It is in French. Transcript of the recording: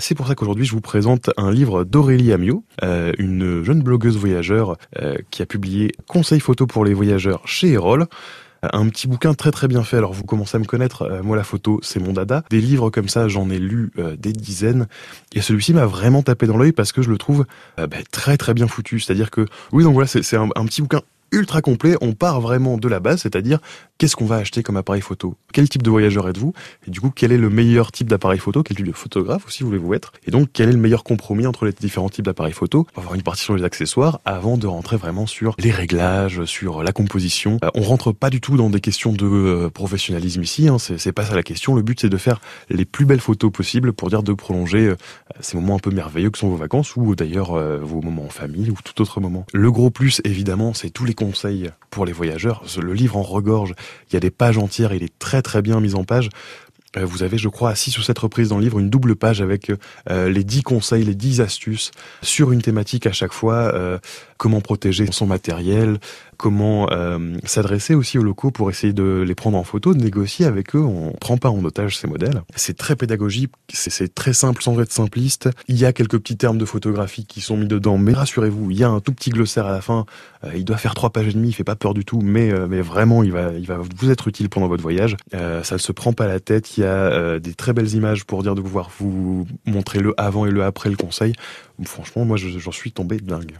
C'est pour ça qu'aujourd'hui je vous présente un livre d'Aurélie Amiot, euh, une jeune blogueuse voyageur euh, qui a publié Conseils photo pour les voyageurs chez Erol. Un petit bouquin très très bien fait. Alors vous commencez à me connaître, euh, moi la photo c'est mon dada. Des livres comme ça j'en ai lu euh, des dizaines et celui-ci m'a vraiment tapé dans l'œil parce que je le trouve euh, bah, très très bien foutu. C'est-à-dire que oui donc voilà c'est un petit bouquin ultra complet. On part vraiment de la base, c'est-à-dire qu'est-ce qu'on va acheter comme appareil photo? Quel type de voyageur êtes-vous? Et du coup, quel est le meilleur type d'appareil photo? Quel type de photographe aussi voulez-vous être? Et donc, quel est le meilleur compromis entre les différents types d'appareils photo? On va avoir une partie sur les accessoires avant de rentrer vraiment sur les réglages, sur la composition. Euh, on rentre pas du tout dans des questions de euh, professionnalisme ici, hein, c'est pas ça la question. Le but, c'est de faire les plus belles photos possibles pour dire de prolonger euh, ces moments un peu merveilleux que sont vos vacances ou d'ailleurs vos moments en famille ou tout autre moment. Le gros plus, évidemment, c'est tous les conseils pour les voyageurs. Le livre en regorge il y a des pages entières, il est très très bien mis en page. Euh, vous avez, je crois, à 6 ou 7 reprises dans le livre, une double page avec euh, les 10 conseils, les 10 astuces sur une thématique à chaque fois. Euh, comment protéger son matériel, comment s'adresser aussi aux locaux pour essayer de les prendre en photo, de négocier avec eux. On prend pas en otage ces modèles. C'est très pédagogique, c'est très simple sans être simpliste. Il y a quelques petits termes de photographie qui sont mis dedans, mais rassurez-vous, il y a un tout petit glossaire à la fin. Il doit faire trois pages et demie, il fait pas peur du tout, mais, mais vraiment, il va, il va vous être utile pendant votre voyage. ça ne se prend pas la tête. Il y a euh, des très belles images pour dire de pouvoir vous montrer le avant et le après le conseil. Franchement, moi, j'en suis tombé dingue.